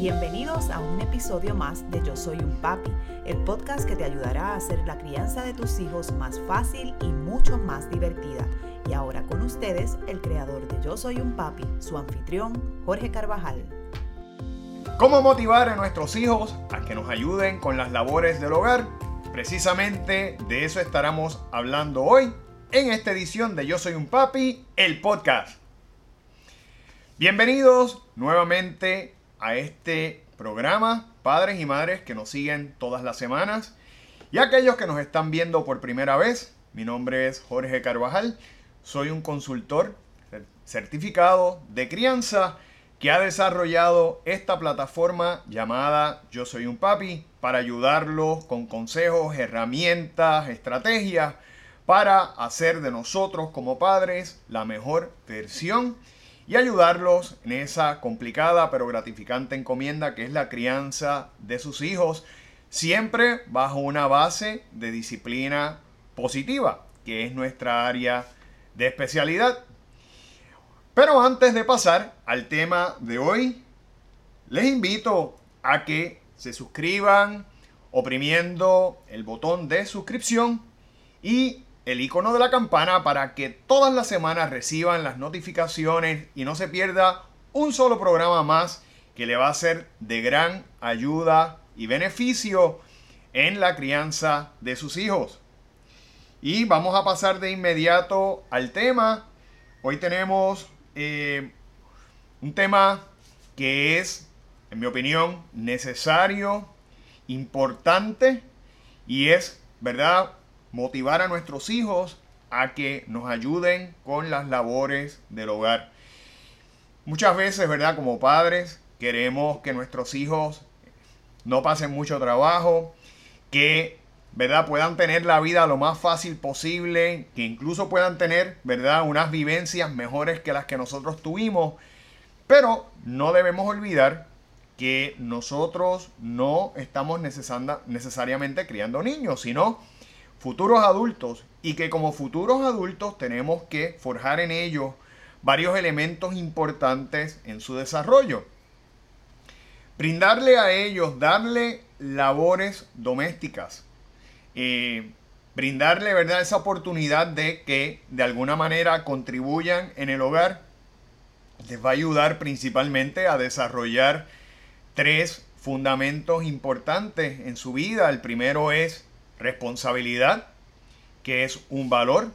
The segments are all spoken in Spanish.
Bienvenidos a un episodio más de Yo Soy un Papi, el podcast que te ayudará a hacer la crianza de tus hijos más fácil y mucho más divertida. Y ahora con ustedes, el creador de Yo Soy un Papi, su anfitrión, Jorge Carvajal. ¿Cómo motivar a nuestros hijos a que nos ayuden con las labores del hogar? Precisamente de eso estaremos hablando hoy en esta edición de Yo Soy un Papi, el podcast. Bienvenidos nuevamente a este programa, padres y madres que nos siguen todas las semanas y aquellos que nos están viendo por primera vez. Mi nombre es Jorge Carvajal, soy un consultor certificado de crianza que ha desarrollado esta plataforma llamada Yo Soy un Papi para ayudarlos con consejos, herramientas, estrategias para hacer de nosotros como padres la mejor versión y ayudarlos en esa complicada pero gratificante encomienda que es la crianza de sus hijos, siempre bajo una base de disciplina positiva, que es nuestra área de especialidad. Pero antes de pasar al tema de hoy, les invito a que se suscriban oprimiendo el botón de suscripción y el icono de la campana para que todas las semanas reciban las notificaciones y no se pierda un solo programa más que le va a ser de gran ayuda y beneficio en la crianza de sus hijos. Y vamos a pasar de inmediato al tema. Hoy tenemos eh, un tema que es, en mi opinión, necesario, importante y es, ¿verdad? Motivar a nuestros hijos a que nos ayuden con las labores del hogar. Muchas veces, ¿verdad? Como padres, queremos que nuestros hijos no pasen mucho trabajo, que, ¿verdad? Puedan tener la vida lo más fácil posible, que incluso puedan tener, ¿verdad? Unas vivencias mejores que las que nosotros tuvimos. Pero no debemos olvidar que nosotros no estamos necesariamente criando niños, sino futuros adultos y que como futuros adultos tenemos que forjar en ellos varios elementos importantes en su desarrollo. Brindarle a ellos, darle labores domésticas, eh, brindarle ¿verdad? esa oportunidad de que de alguna manera contribuyan en el hogar, les va a ayudar principalmente a desarrollar tres fundamentos importantes en su vida. El primero es responsabilidad, que es un valor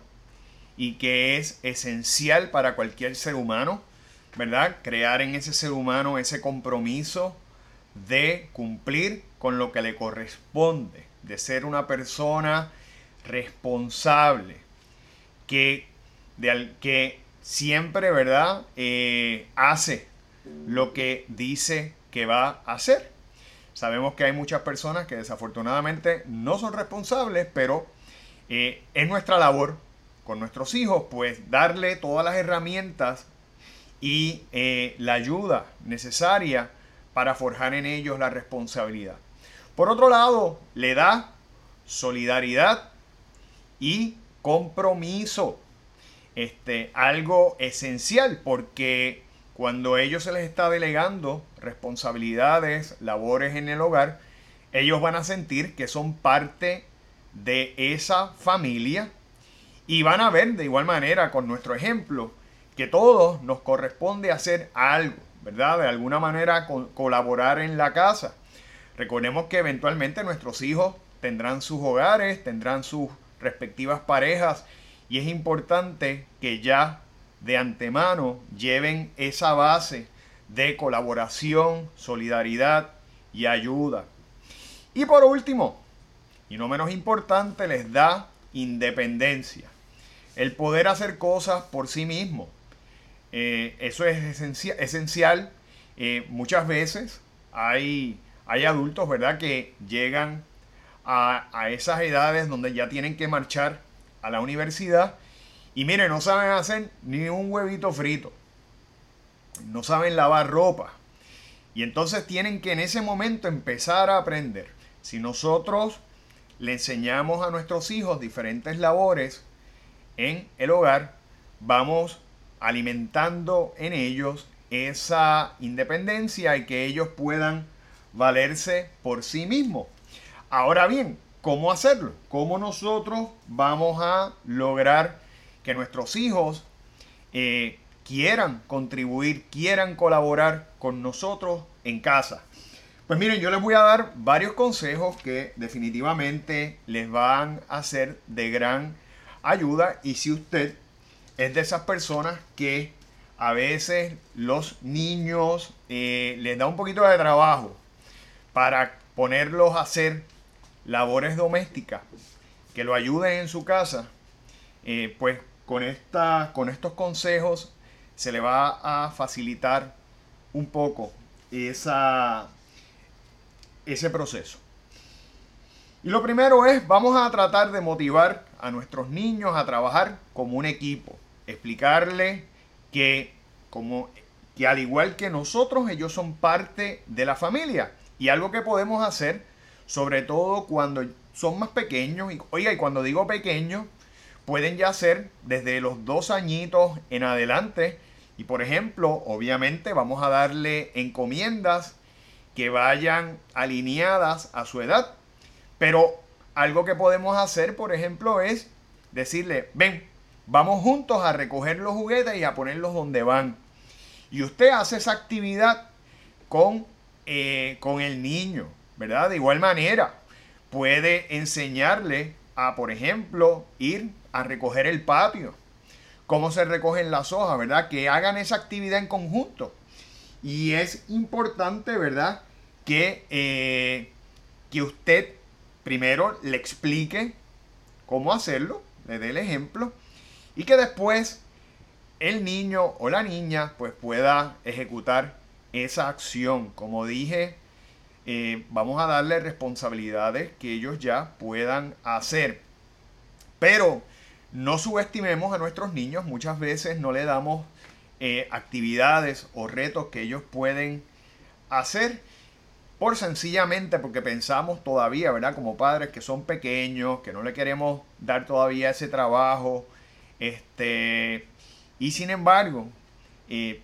y que es esencial para cualquier ser humano, ¿verdad? Crear en ese ser humano ese compromiso de cumplir con lo que le corresponde, de ser una persona responsable, que, de, que siempre, ¿verdad? Eh, hace lo que dice que va a hacer. Sabemos que hay muchas personas que desafortunadamente no son responsables, pero eh, es nuestra labor con nuestros hijos, pues darle todas las herramientas y eh, la ayuda necesaria para forjar en ellos la responsabilidad. Por otro lado, le da solidaridad y compromiso. Este, algo esencial porque cuando ellos se les está delegando responsabilidades, labores en el hogar, ellos van a sentir que son parte de esa familia y van a ver de igual manera con nuestro ejemplo que todos nos corresponde hacer algo, ¿verdad? De alguna manera colaborar en la casa. Recordemos que eventualmente nuestros hijos tendrán sus hogares, tendrán sus respectivas parejas y es importante que ya de antemano lleven esa base de colaboración, solidaridad y ayuda. Y por último, y no menos importante, les da independencia. El poder hacer cosas por sí mismo. Eh, eso es esencial. Eh, muchas veces hay, hay adultos, ¿verdad?, que llegan a, a esas edades donde ya tienen que marchar a la universidad y miren, no saben hacer ni un huevito frito. No saben lavar ropa. Y entonces tienen que en ese momento empezar a aprender. Si nosotros le enseñamos a nuestros hijos diferentes labores en el hogar, vamos alimentando en ellos esa independencia y que ellos puedan valerse por sí mismos. Ahora bien, ¿cómo hacerlo? ¿Cómo nosotros vamos a lograr que nuestros hijos eh, quieran contribuir, quieran colaborar con nosotros en casa? Pues miren, yo les voy a dar varios consejos que definitivamente les van a ser de gran ayuda y si usted es de esas personas que a veces los niños eh, les da un poquito de trabajo para ponerlos a hacer labores domésticas que lo ayuden en su casa, eh, pues con, esta, con estos consejos se le va a facilitar un poco esa, ese proceso. Y lo primero es, vamos a tratar de motivar a nuestros niños a trabajar como un equipo, explicarle que como que al igual que nosotros, ellos son parte de la familia. Y algo que podemos hacer, sobre todo cuando son más pequeños, y oiga, y cuando digo pequeños, pueden ya ser desde los dos añitos en adelante. Y por ejemplo, obviamente vamos a darle encomiendas que vayan alineadas a su edad. Pero algo que podemos hacer, por ejemplo, es decirle, ven, vamos juntos a recoger los juguetes y a ponerlos donde van. Y usted hace esa actividad con, eh, con el niño, ¿verdad? De igual manera, puede enseñarle a, por ejemplo, ir a recoger el patio, cómo se recogen las hojas, ¿verdad? Que hagan esa actividad en conjunto. Y es importante, ¿verdad? Que, eh, que usted primero le explique cómo hacerlo, le dé el ejemplo, y que después el niño o la niña pues pueda ejecutar esa acción. Como dije, eh, vamos a darle responsabilidades que ellos ya puedan hacer. Pero no subestimemos a nuestros niños, muchas veces no le damos eh, actividades o retos que ellos pueden hacer por sencillamente porque pensamos todavía, ¿verdad? Como padres que son pequeños, que no le queremos dar todavía ese trabajo, este, y sin embargo, eh,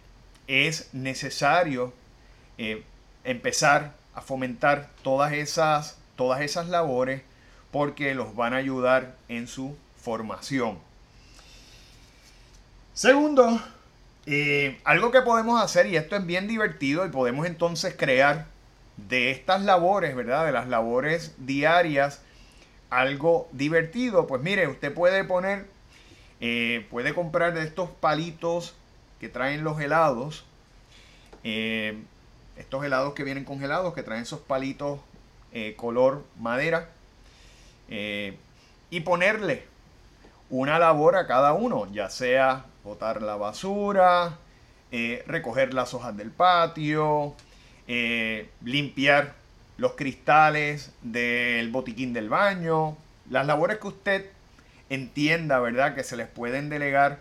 es necesario eh, empezar a fomentar todas esas, todas esas labores porque los van a ayudar en su formación. Segundo, eh, algo que podemos hacer, y esto es bien divertido, y podemos entonces crear de estas labores, ¿verdad? De las labores diarias, algo divertido. Pues mire, usted puede poner eh, puede comprar de estos palitos que traen los helados. Eh, estos helados que vienen congelados, que traen esos palitos eh, color madera. y ponerle una labor a cada uno, ya sea botar la basura, recoger las hojas del patio, limpiar los cristales del botiquín del baño, las labores que usted entienda, ¿verdad? Que se les pueden delegar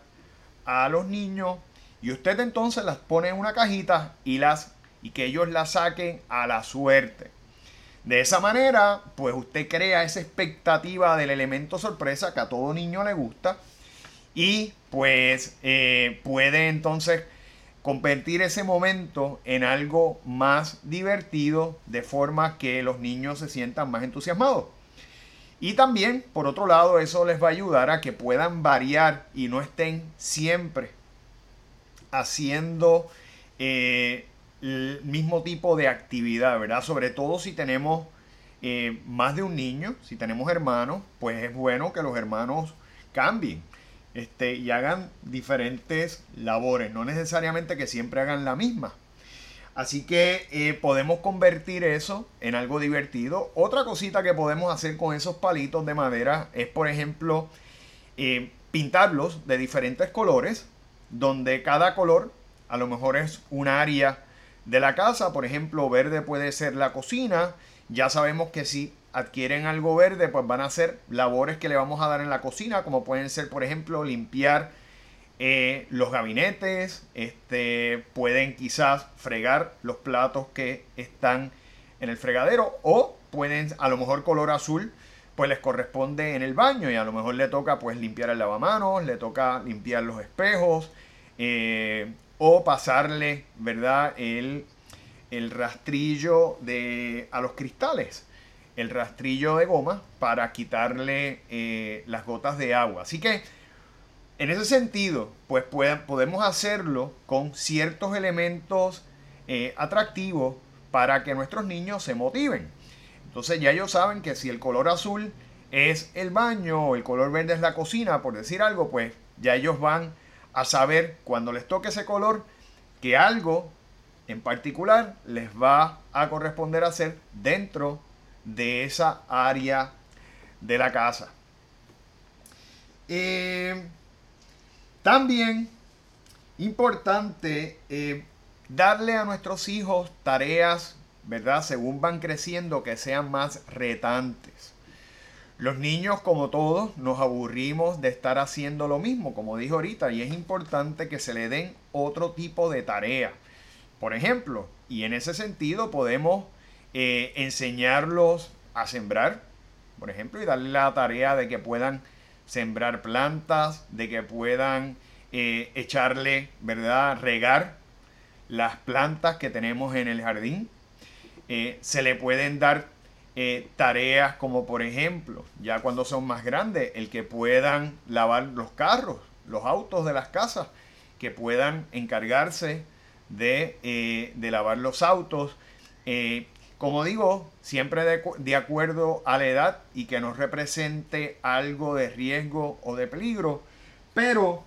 a los niños y usted entonces las pone en una cajita y las y que ellos las saquen a la suerte. De esa manera, pues usted crea esa expectativa del elemento sorpresa que a todo niño le gusta y pues eh, puede entonces convertir ese momento en algo más divertido de forma que los niños se sientan más entusiasmados. Y también, por otro lado, eso les va a ayudar a que puedan variar y no estén siempre haciendo eh, el mismo tipo de actividad, ¿verdad? Sobre todo si tenemos eh, más de un niño, si tenemos hermanos, pues es bueno que los hermanos cambien este, y hagan diferentes labores, no necesariamente que siempre hagan la misma. Así que eh, podemos convertir eso en algo divertido. Otra cosita que podemos hacer con esos palitos de madera es, por ejemplo, eh, pintarlos de diferentes colores, donde cada color a lo mejor es un área de la casa. Por ejemplo, verde puede ser la cocina. Ya sabemos que si adquieren algo verde, pues van a hacer labores que le vamos a dar en la cocina, como pueden ser, por ejemplo, limpiar eh, los gabinetes, este, pueden quizás fregar los platos que están en el fregadero o pueden a lo mejor color azul pues les corresponde en el baño y a lo mejor le toca pues limpiar el lavamanos, le toca limpiar los espejos, eh, o pasarle, ¿verdad? El, el rastrillo de, a los cristales, el rastrillo de goma para quitarle eh, las gotas de agua. Así que en ese sentido, pues podemos hacerlo con ciertos elementos eh, atractivos para que nuestros niños se motiven. Entonces ya ellos saben que si el color azul es el baño o el color verde es la cocina, por decir algo, pues ya ellos van a saber cuando les toque ese color que algo en particular les va a corresponder hacer dentro de esa área de la casa. Eh, también importante eh, darle a nuestros hijos tareas, ¿verdad? Según van creciendo, que sean más retantes. Los niños, como todos, nos aburrimos de estar haciendo lo mismo, como dijo ahorita, y es importante que se le den otro tipo de tarea. Por ejemplo, y en ese sentido podemos eh, enseñarlos a sembrar, por ejemplo, y darle la tarea de que puedan sembrar plantas, de que puedan eh, echarle, ¿verdad?, regar las plantas que tenemos en el jardín. Eh, se le pueden dar eh, tareas como por ejemplo, ya cuando son más grandes, el que puedan lavar los carros, los autos de las casas, que puedan encargarse de, eh, lavar los autos. Eh, como digo, siempre de, de, acuerdo a la edad y que no represente algo de riesgo o de peligro, pero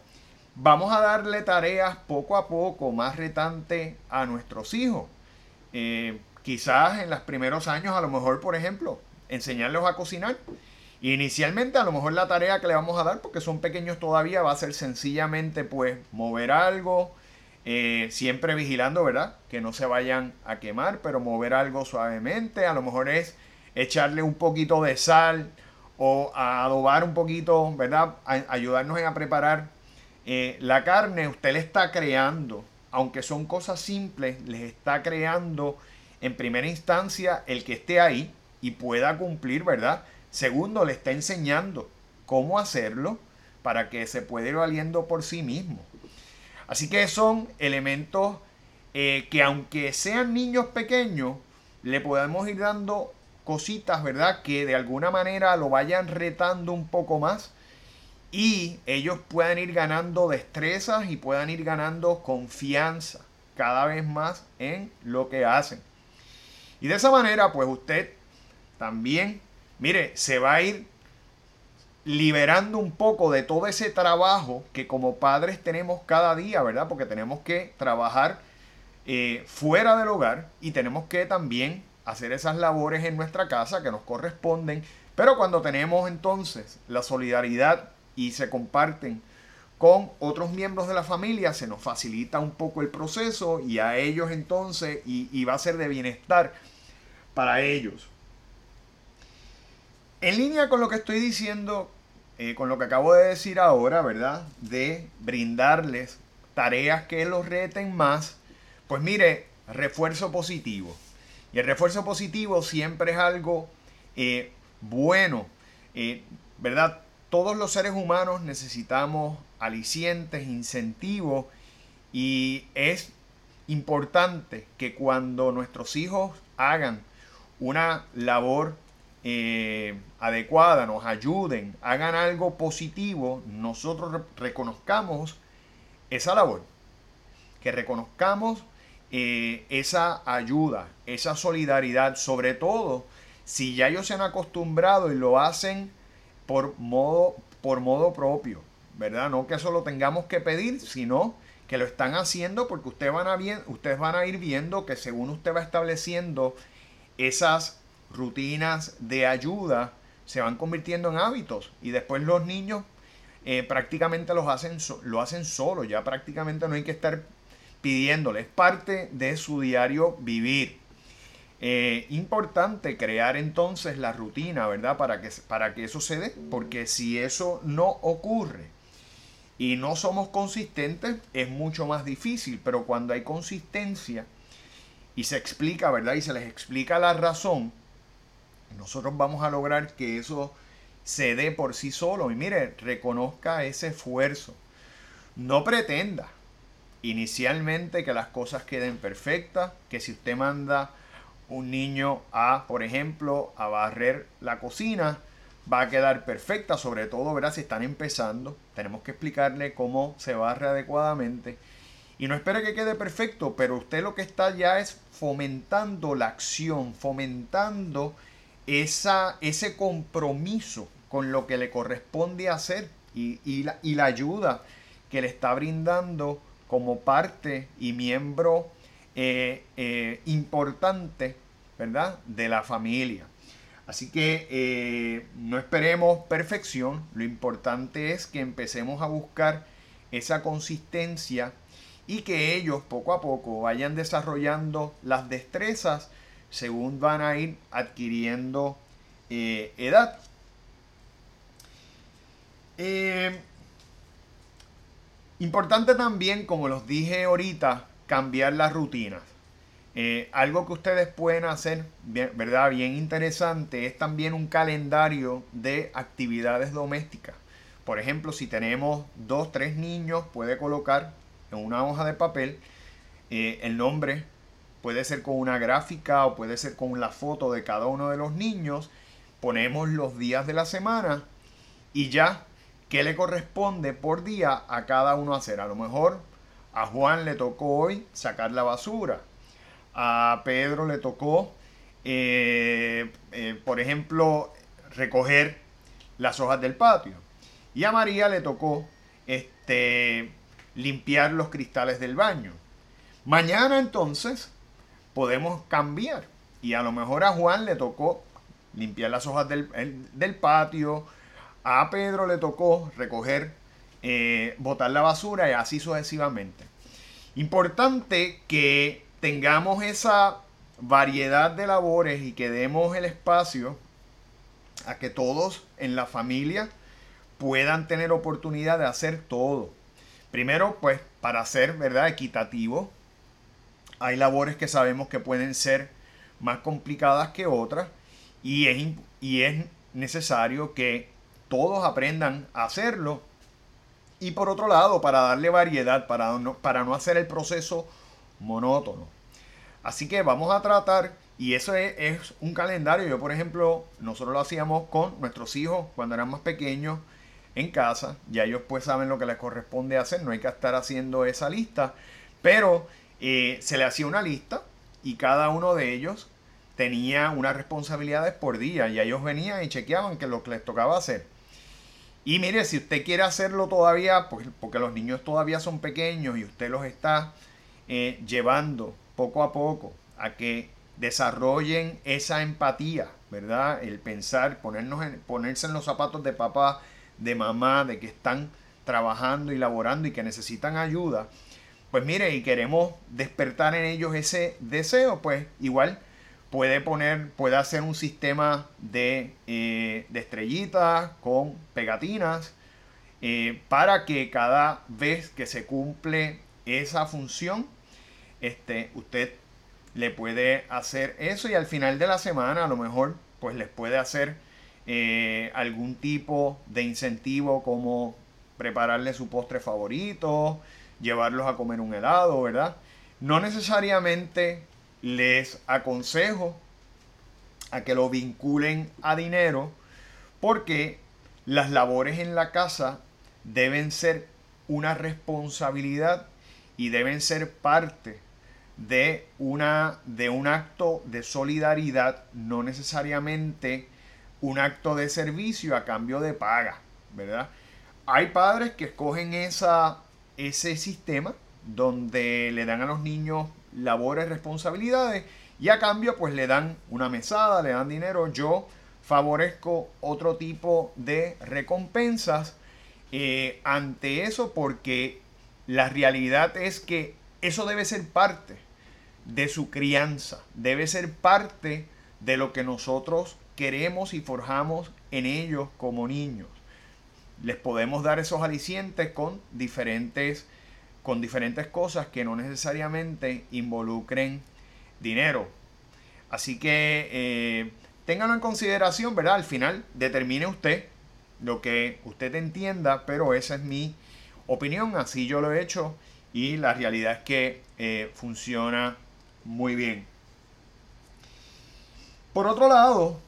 vamos a darle tareas poco a poco más retantes a nuestros hijos. Quizás en los primeros años, a lo mejor, por ejemplo, enseñarlos a cocinar. Inicialmente, a lo mejor la tarea que le vamos a dar, porque son pequeños todavía, va a ser sencillamente, pues, mover algo, eh, siempre vigilando, ¿verdad? Que no se vayan a quemar, pero mover algo suavemente. A lo mejor es echarle un poquito de sal o adobar un poquito, ¿verdad? ayudarnos a preparar eh, la carne. Usted le está creando, aunque son cosas simples, les está creando en primera instancia, el que esté ahí y pueda cumplir, ¿verdad? Segundo, le está enseñando cómo hacerlo para que se pueda ir valiendo por sí mismo. Así que son elementos eh, que aunque sean niños pequeños, le podemos ir dando cositas, ¿verdad? Que de alguna manera lo vayan retando un poco más y ellos puedan ir ganando destrezas y puedan ir ganando confianza cada vez más en lo que hacen. Y de esa manera, pues usted también, mire, se va a ir liberando un poco de todo ese trabajo que como padres tenemos cada día, ¿verdad? Porque tenemos que trabajar eh, fuera del hogar y tenemos que también hacer esas labores en nuestra casa que nos corresponden. Pero cuando tenemos entonces la solidaridad y se comparten con otros miembros de la familia, se nos facilita un poco el proceso y a ellos entonces, y, y va a ser de bienestar para ellos. En línea con lo que estoy diciendo, eh, con lo que acabo de decir ahora, ¿verdad? De brindarles tareas que los reten más, pues mire, refuerzo positivo. Y el refuerzo positivo siempre es algo eh, bueno, eh, ¿verdad? Todos los seres humanos necesitamos alicientes, incentivos, y es importante que cuando nuestros hijos hagan una labor eh, adecuada, nos ayuden, hagan algo positivo, nosotros reconozcamos esa labor, que reconozcamos eh, esa ayuda, esa solidaridad, sobre todo si ya ellos se han acostumbrado y lo hacen por modo, por modo propio, ¿verdad? No que eso lo tengamos que pedir, sino que lo están haciendo porque ustedes van a, ustedes van a ir viendo que según usted va estableciendo esas rutinas de ayuda se van convirtiendo en hábitos y después los niños eh, prácticamente los hacen, lo hacen solo, ya prácticamente no hay que estar pidiéndole, es parte de su diario vivir. Eh, importante crear entonces la rutina, ¿verdad? Para que, para que eso se dé, porque si eso no ocurre y no somos consistentes, es mucho más difícil, pero cuando hay consistencia, y se explica, ¿verdad? Y se les explica la razón, nosotros vamos a lograr que eso se dé por sí solo. Y mire, reconozca ese esfuerzo. No pretenda inicialmente que las cosas queden perfectas, que si usted manda un niño a, por ejemplo, a barrer la cocina, va a quedar perfecta, sobre todo, ¿verdad? Si están empezando, tenemos que explicarle cómo se barre adecuadamente. Y no espere que quede perfecto, pero usted lo que está ya es fomentando la acción, fomentando esa, ese compromiso con lo que le corresponde hacer y, la, y la ayuda que le está brindando como parte y miembro eh, eh, importante, ¿verdad? De la familia. Así que eh, no esperemos perfección, lo importante es que empecemos a buscar esa consistencia y que ellos poco a poco vayan desarrollando las destrezas según van a ir adquiriendo edad. importante también, como los dije ahorita, cambiar las rutinas. Eh, algo que ustedes pueden hacer, ¿verdad? Bien interesante, es también un calendario de actividades domésticas. Por ejemplo, si tenemos dos, tres niños, puede colocar en una hoja de papel eh, el nombre, puede ser con una gráfica o puede ser con la foto de cada uno de los niños. Ponemos los días de la semana y ya, ¿qué le corresponde por día a cada uno hacer? A lo mejor a Juan le tocó hoy sacar la basura. A Pedro le tocó, eh, eh, por ejemplo, recoger las hojas del patio. Y a María le tocó este, limpiar los cristales del baño. Mañana entonces podemos cambiar. Y a lo mejor a Juan le tocó limpiar las hojas del, del patio. A Pedro le tocó recoger eh, botar la basura y así sucesivamente. Importante que tengamos esa variedad de labores y que demos el espacio a que todos en la familia puedan tener oportunidad de hacer todo. Primero, pues para ser, ¿verdad?, equitativo. Hay labores que sabemos que pueden ser más complicadas que otras y es, y es necesario que todos aprendan a hacerlo y por otro lado, para darle variedad, para no, para no hacer el proceso monótono. Así que vamos a tratar, y eso es, un calendario. Yo, por ejemplo, nosotros lo hacíamos con nuestros hijos cuando eran más pequeños en casa. Ya ellos pues saben lo que les corresponde hacer, no hay que estar haciendo esa lista. Pero eh, se le hacía una lista y cada uno de ellos tenía unas responsabilidades por día y ellos venían y chequeaban que lo que les tocaba hacer. Y mire, si usted quiere hacerlo todavía, pues, porque los niños todavía son pequeños y usted los está eh, llevando poco a poco a que desarrollen esa empatía, ¿verdad? El pensar, ponernos en, ponerse en los zapatos de papá, de mamá, de que están trabajando y laborando y que necesitan ayuda. Pues mire, y queremos despertar en ellos ese deseo, pues igual puede poner, puede hacer un sistema de, eh, estrellitas con pegatinas eh, para que cada vez que se cumple esa función, este, usted le puede hacer eso y al final de la semana a lo mejor pues les puede hacer eh, algún tipo de incentivo como prepararle su postre favorito, llevarlos a comer un helado, ¿verdad? No necesariamente les aconsejo a que lo vinculen a dinero porque las labores en la casa deben ser una responsabilidad y deben ser parte de, una, de un acto de solidaridad, no necesariamente un acto de servicio a cambio de paga, ¿verdad? Hay padres que escogen esa, ese sistema donde le dan a los niños labores, responsabilidades y a cambio pues le dan una mesada, le dan dinero. Yo favorezco otro tipo de recompensas eh, ante eso porque la realidad es que eso debe ser parte de su crianza, debe ser parte de lo que nosotros queremos y forjamos en ellos como niños. Les podemos dar esos alicientes con diferentes con diferentes cosas que no necesariamente involucren dinero. Así que eh, ténganlo en consideración, ¿verdad? Al final determine usted lo que usted entienda, pero esa es mi opinión, así yo lo he hecho y la realidad es que eh, funciona muy bien. Por otro lado,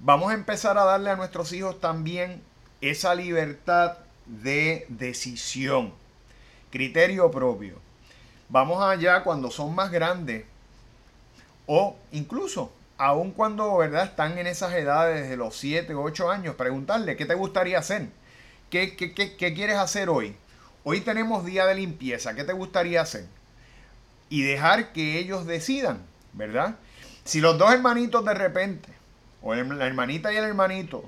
vamos a empezar a darle a nuestros hijos también esa libertad de decisión, criterio propio. Vamos allá cuando son más grandes o incluso aun cuando ¿verdad? están en esas edades de los 7 o 8 años, preguntarle qué te gustaría hacer, ¿Qué, qué, qué quieres hacer hoy. Hoy tenemos día de limpieza, ¿qué te gustaría hacer? Y dejar que ellos decidan, ¿verdad? Si los dos hermanitos de repente, o la hermanita y el hermanito,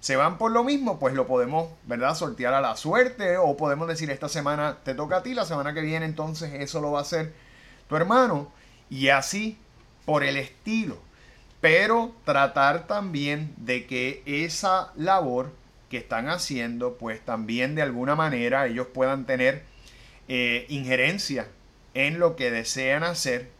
se van por lo mismo, pues lo podemos, ¿verdad? Sortear a la suerte o podemos decir esta semana te toca a ti, la semana que viene entonces eso lo va a hacer tu hermano y así por el estilo. Pero tratar también de que esa labor que están haciendo, pues también de alguna manera ellos puedan tener eh, injerencia en lo que desean hacer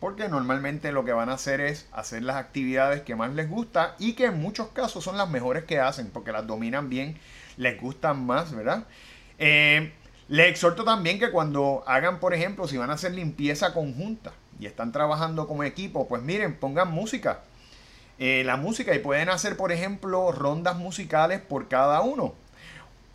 porque normalmente lo que van a hacer es hacer las actividades que más les gusta y que en muchos casos son las mejores que hacen, porque las dominan bien, les gustan más, ¿verdad? Eh, les exhorto también que cuando hagan, por ejemplo, si van a hacer limpieza conjunta y están trabajando como equipo, pues miren, pongan música. Eh, la música y pueden hacer, por ejemplo, rondas musicales por cada uno.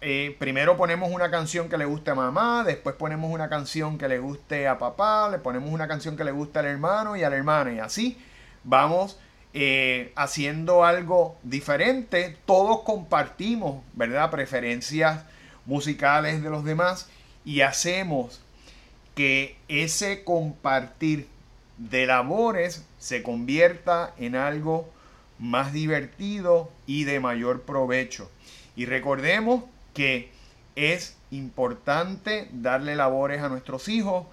Eh, primero ponemos una canción que le guste a mamá, después ponemos una canción que le guste a papá, le ponemos una canción que le guste al hermano y a la hermana y así vamos eh, haciendo algo diferente. Todos compartimos, ¿verdad? Preferencias musicales de los demás y hacemos que ese compartir de labores se convierta en algo más divertido y de mayor provecho. Y recordemos que es importante darle labores a nuestros hijos.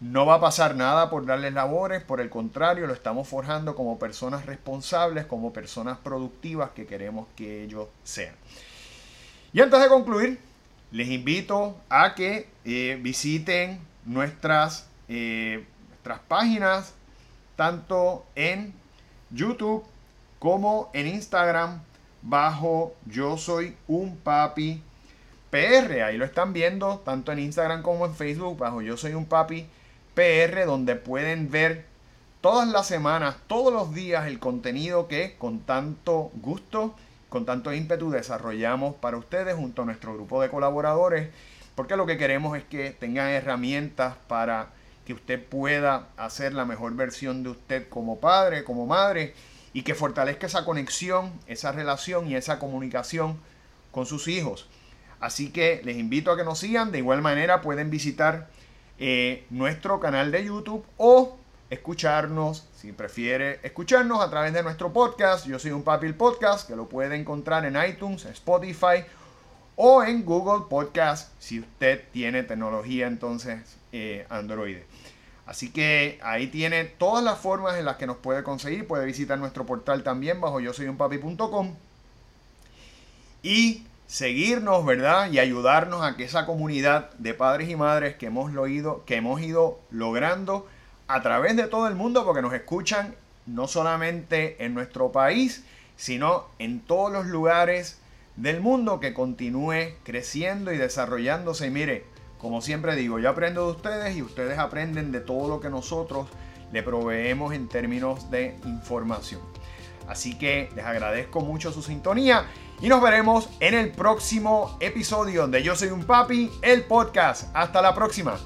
No va a pasar nada por darles labores, por el contrario, lo estamos forjando como personas responsables, como personas productivas que queremos que ellos sean. Y antes de concluir, les invito a que eh, visiten nuestras, eh, nuestras páginas, tanto en YouTube como en Instagram bajo Yo Soy un Papi PR. Ahí lo están viendo tanto en Instagram como en Facebook bajo Yo Soy un Papi PR, donde pueden ver todas las semanas, todos los días el contenido que con tanto gusto, con tanto ímpetu desarrollamos para ustedes junto a nuestro grupo de colaboradores, porque lo que queremos es que tengan herramientas para que usted pueda hacer la mejor versión de usted como padre, como madre y que fortalezca esa conexión, esa relación y esa comunicación con sus hijos. Así que les invito a que nos sigan. De igual manera pueden visitar eh, nuestro canal de YouTube o escucharnos, si prefiere escucharnos a través de nuestro podcast. Yo soy un papi podcast que lo puede encontrar en iTunes, Spotify o en Google Podcast si usted tiene tecnología entonces eh, Android. Así que ahí tiene todas las formas en las que nos puede conseguir. Puede visitar nuestro portal también bajo yo soy un papi.com y seguirnos, ¿verdad? Y ayudarnos a que esa comunidad de padres y madres que hemos, que hemos ido logrando a través de todo el mundo, porque nos escuchan no solamente en nuestro país, sino en todos los lugares del mundo, que continúe creciendo y desarrollándose. Y mire, como siempre digo, yo aprendo de ustedes y ustedes aprenden de todo lo que nosotros le proveemos en términos de información. Así que les agradezco mucho su sintonía y nos veremos en el próximo episodio de Yo Soy un Papi, el podcast. Hasta la próxima.